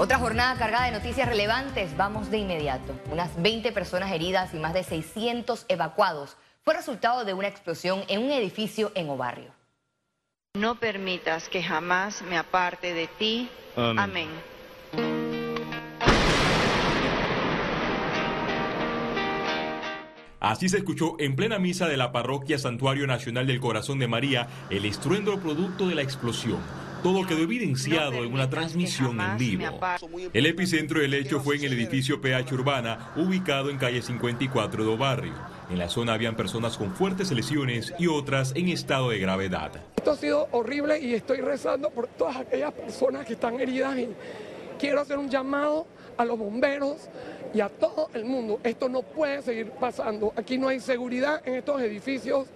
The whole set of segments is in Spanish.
Otra jornada cargada de noticias relevantes. Vamos de inmediato. Unas 20 personas heridas y más de 600 evacuados fue resultado de una explosión en un edificio en Obarrio. No permitas que jamás me aparte de ti. Amén. Así se escuchó en plena misa de la parroquia Santuario Nacional del Corazón de María el estruendo producto de la explosión. Todo quedó evidenciado en una transmisión en vivo. El epicentro del hecho fue en el edificio PH Urbana, ubicado en calle 54 de Barrio. En la zona habían personas con fuertes lesiones y otras en estado de gravedad. Esto ha sido horrible y estoy rezando por todas aquellas personas que están heridas y quiero hacer un llamado a los bomberos y a todo el mundo. Esto no puede seguir pasando. Aquí no hay seguridad en estos edificios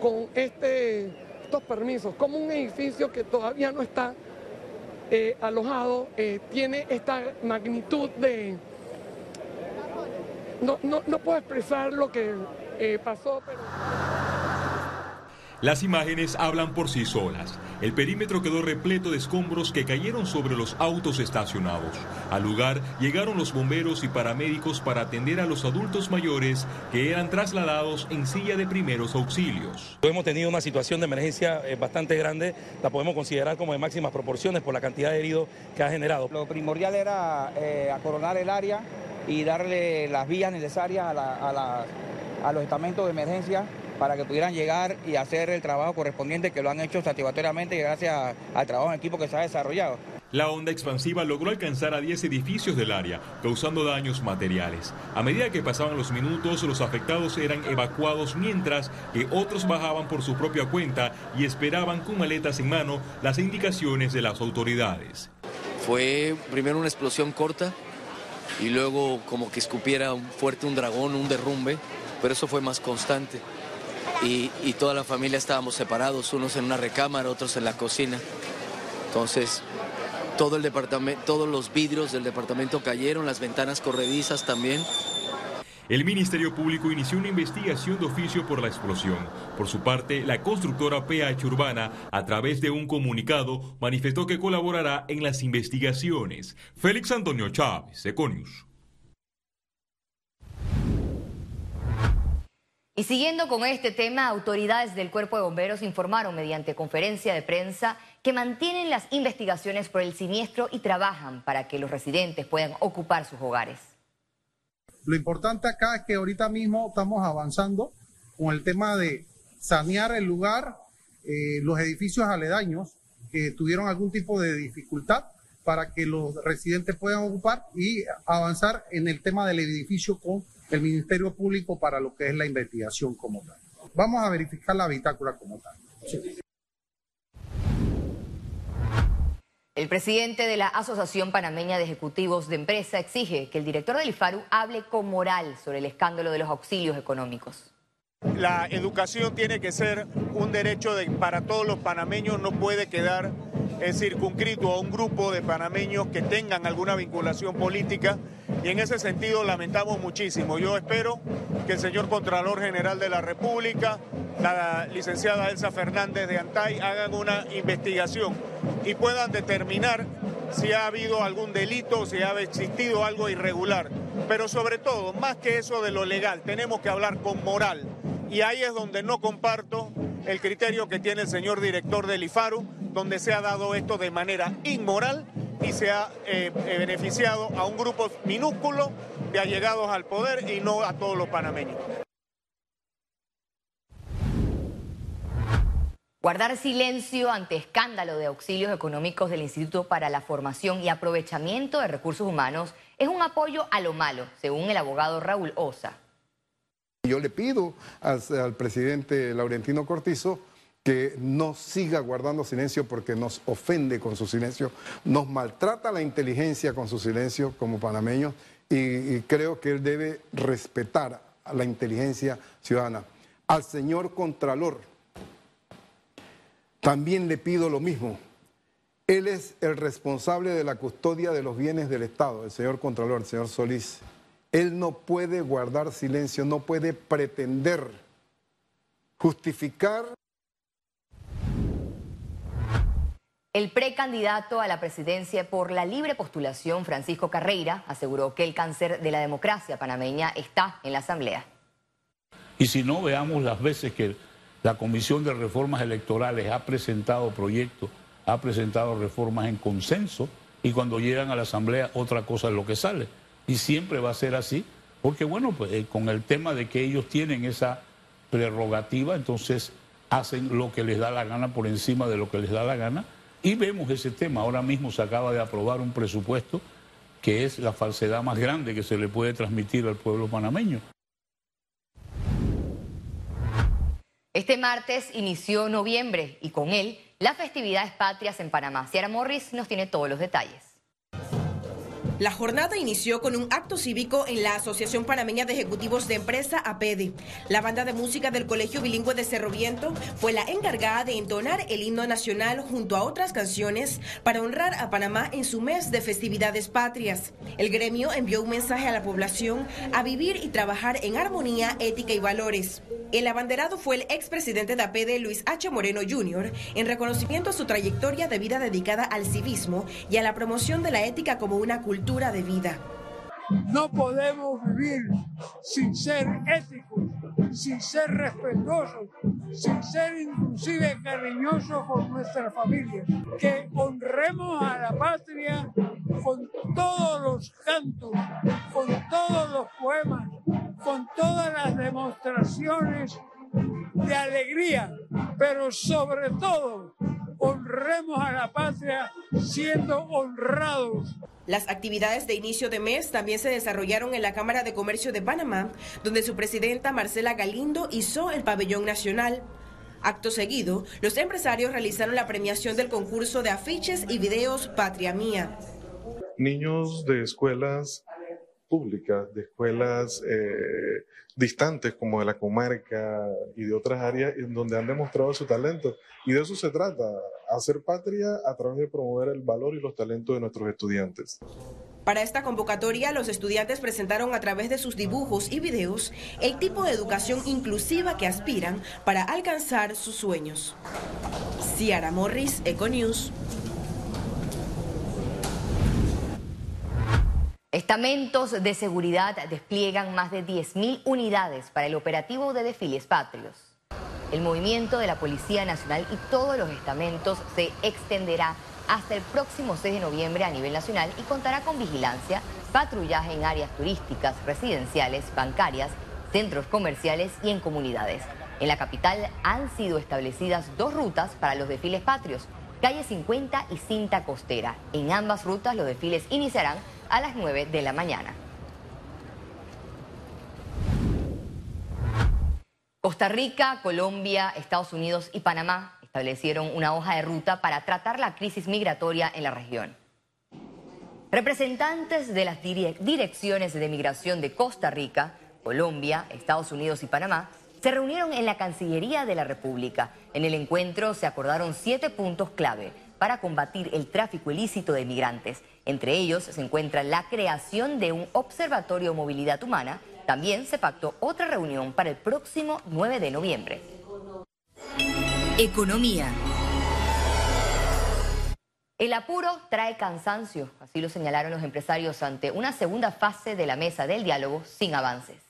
con este estos permisos, como un edificio que todavía no está eh, alojado eh, tiene esta magnitud de... No, no, no puedo expresar lo que eh, pasó, pero... Las imágenes hablan por sí solas. El perímetro quedó repleto de escombros que cayeron sobre los autos estacionados. Al lugar llegaron los bomberos y paramédicos para atender a los adultos mayores que eran trasladados en silla de primeros auxilios. Hemos tenido una situación de emergencia eh, bastante grande, la podemos considerar como de máximas proporciones por la cantidad de heridos que ha generado. Lo primordial era eh, acoronar el área y darle las vías necesarias a, a los estamentos de emergencia para que pudieran llegar y hacer el trabajo correspondiente que lo han hecho satisfactoriamente y gracias al trabajo en equipo que se ha desarrollado. La onda expansiva logró alcanzar a 10 edificios del área, causando daños materiales. A medida que pasaban los minutos, los afectados eran evacuados mientras que otros bajaban por su propia cuenta y esperaban con maletas en mano las indicaciones de las autoridades. Fue primero una explosión corta y luego como que escupiera fuerte un dragón, un derrumbe, pero eso fue más constante y, toda la familia estábamos separados, unos en una recámara, otros en la cocina. Entonces, todo el departamento, todos los vidrios del departamento cayeron, las ventanas corredizas también. El Ministerio Público inició una investigación de oficio por la explosión. Por su parte, la constructora PH Urbana, a través de un comunicado, manifestó que colaborará en las investigaciones. Félix Antonio Chávez, Econius. Y siguiendo con este tema, autoridades del Cuerpo de Bomberos informaron mediante conferencia de prensa que mantienen las investigaciones por el siniestro y trabajan para que los residentes puedan ocupar sus hogares. Lo importante acá es que ahorita mismo estamos avanzando con el tema de sanear el lugar, eh, los edificios aledaños que tuvieron algún tipo de dificultad para que los residentes puedan ocupar y avanzar en el tema del edificio con el Ministerio Público para lo que es la investigación como tal. Vamos a verificar la bitácora como tal. El presidente de la Asociación Panameña de Ejecutivos de Empresa exige que el director del IFARU hable con moral sobre el escándalo de los auxilios económicos. La educación tiene que ser un derecho para todos los panameños, no puede quedar circunscrito a un grupo de panameños que tengan alguna vinculación política y en ese sentido lamentamos muchísimo. Yo espero que el señor Contralor General de la República, la licenciada Elsa Fernández de Antay hagan una investigación y puedan determinar si ha habido algún delito, si ha existido algo irregular. Pero sobre todo, más que eso de lo legal, tenemos que hablar con moral. Y ahí es donde no comparto el criterio que tiene el señor director del IFARU, donde se ha dado esto de manera inmoral y se ha eh, eh, beneficiado a un grupo minúsculo de allegados al poder y no a todos los panameños. Guardar silencio ante escándalo de auxilios económicos del Instituto para la Formación y Aprovechamiento de Recursos Humanos es un apoyo a lo malo, según el abogado Raúl Osa. Yo le pido al, presidente Laurentino Cortizo que no siga guardando silencio porque nos ofende con su silencio, nos maltrata la inteligencia con su silencio como panameños y, creo que él debe respetar a la inteligencia ciudadana. Al señor Contralor también le pido lo mismo. Él es el responsable de la custodia de los bienes del Estado, el señor Contralor, el señor Solís. Él no puede guardar silencio, no puede pretender justificar El precandidato a la presidencia por la libre postulación, Francisco Carreira, aseguró que el cáncer de la democracia panameña está en la Asamblea. Y si no, veamos las veces que la Comisión de Reformas Electorales ha presentado proyectos, ha presentado reformas en consenso y cuando llegan a la Asamblea otra cosa es lo que sale. Y siempre va a ser así, porque bueno, pues eh, con el tema de que ellos tienen esa prerrogativa, entonces hacen lo que les da la gana por encima de lo que les da la gana y vemos ese tema. Ahora mismo se acaba de aprobar un presupuesto que es la falsedad más grande que se le puede transmitir al pueblo panameño. Este martes inició noviembre y con él las festividades patrias en Panamá. Ciara Morris nos tiene todos los detalles. La jornada inició con un acto cívico en la Asociación Panameña de Ejecutivos de Empresa, APEDE. La banda de música del Colegio Bilingüe de Cerro Viento fue la encargada de entonar el himno nacional junto a otras canciones para honrar a Panamá en su mes de festividades patrias. El gremio envió un mensaje a la población a vivir y trabajar en armonía, ética y valores. El abanderado fue el expresidente de APEDE, Luis H. Moreno Jr., en reconocimiento a su trayectoria de vida dedicada al civismo y a la promoción de la ética como una cultura de vida. No podemos vivir sin ser éticos, sin ser respetuosos, sin ser inclusive cariñosos con nuestra familia. Que honremos a la patria con todos los cantos, con todos los poemas, con todas las demostraciones de alegría, pero sobre todo honremos a la patria siendo honrados. Las actividades de inicio de mes también se desarrollaron en la Cámara de Comercio de Panamá, donde su presidenta Marcela Galindo hizo el pabellón nacional. Acto seguido, los empresarios realizaron la premiación del concurso de afiches y videos Patria Mía. Niños de escuelas públicas, de escuelas eh, distantes como de la comarca y de otras áreas en donde han demostrado su talento. Y de eso se trata, hacer patria a través de promover el valor y los talentos de nuestros estudiantes. Para esta convocatoria, los estudiantes presentaron a través de sus dibujos y videos el tipo de educación inclusiva que aspiran para alcanzar sus sueños. Ciara Morris, Econews. Estamentos de seguridad despliegan más de 10.000 unidades para el operativo de desfiles patrios. El movimiento de la Policía Nacional y todos los estamentos se extenderá hasta el próximo 6 de noviembre a nivel nacional y contará con vigilancia, patrullaje en áreas turísticas, residenciales, bancarias, centros comerciales y en comunidades. En la capital han sido establecidas dos rutas para los desfiles patrios, calle 50 y cinta costera. En ambas rutas los desfiles iniciarán a las 9 de la mañana. Costa Rica, Colombia, Estados Unidos y Panamá establecieron una hoja de ruta para tratar la crisis migratoria en la región. Representantes de las direcciones de migración de Costa Rica, Colombia, Estados Unidos y Panamá se reunieron en la Cancillería de la República. En el encuentro se acordaron siete puntos clave para combatir el tráfico ilícito de migrantes. Entre ellos se encuentra la creación de un observatorio de movilidad humana. También se pactó otra reunión para el próximo 9 de noviembre. Economía. El apuro trae cansancio, así lo señalaron los empresarios ante una segunda fase de la mesa del diálogo sin avances.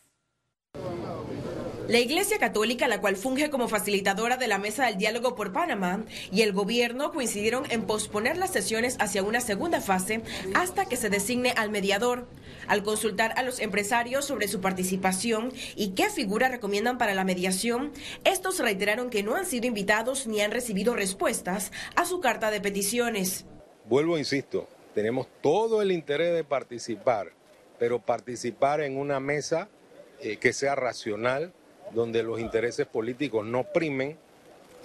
La Iglesia Católica, la cual funge como facilitadora de la Mesa del Diálogo por Panamá, y el gobierno coincidieron en posponer las sesiones hacia una segunda fase hasta que se designe al mediador. Al consultar a los empresarios sobre su participación y qué figura recomiendan para la mediación, estos reiteraron que no han sido invitados ni han recibido respuestas a su carta de peticiones. Vuelvo, insisto, tenemos todo el interés de participar, pero participar en una mesa eh, que sea racional, donde los intereses políticos no primen,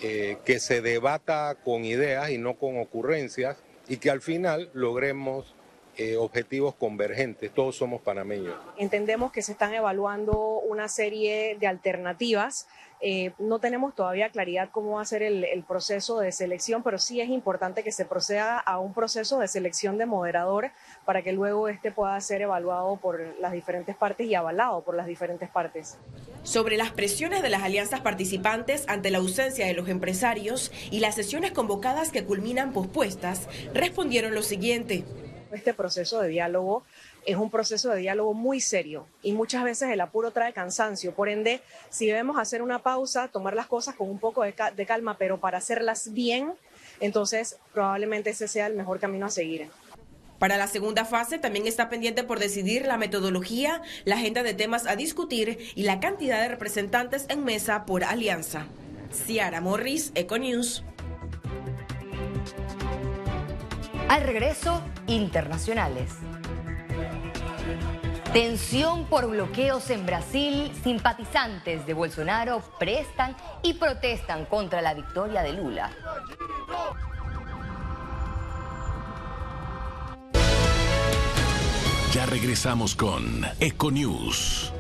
eh, que se debata con ideas y no con ocurrencias y que al final logremos eh, objetivos convergentes, todos somos panameños. Entendemos que se están evaluando una serie de alternativas. Eh, no tenemos todavía claridad cómo va a ser el, el, proceso de selección, pero sí es importante que se proceda a un proceso de selección de moderador para que luego este pueda ser evaluado por las diferentes partes y avalado por las diferentes partes. Sobre las presiones de las alianzas participantes ante la ausencia de los empresarios y las sesiones convocadas que culminan pospuestas, respondieron lo siguiente. Este proceso de diálogo es un proceso de diálogo muy serio y muchas veces el apuro trae cansancio. Por ende, si debemos hacer una pausa, tomar las cosas con un poco de, de calma, pero para hacerlas bien, entonces probablemente ese sea el mejor camino a seguir. Para la segunda fase también está pendiente por decidir la metodología, la agenda de temas a discutir y la cantidad de representantes en mesa por alianza. Ciara Morris, Econews. Al regreso, internacionales. Tensión por bloqueos en Brasil. Simpatizantes de Bolsonaro prestan y protestan contra la victoria de Lula. Ya regresamos con Econews.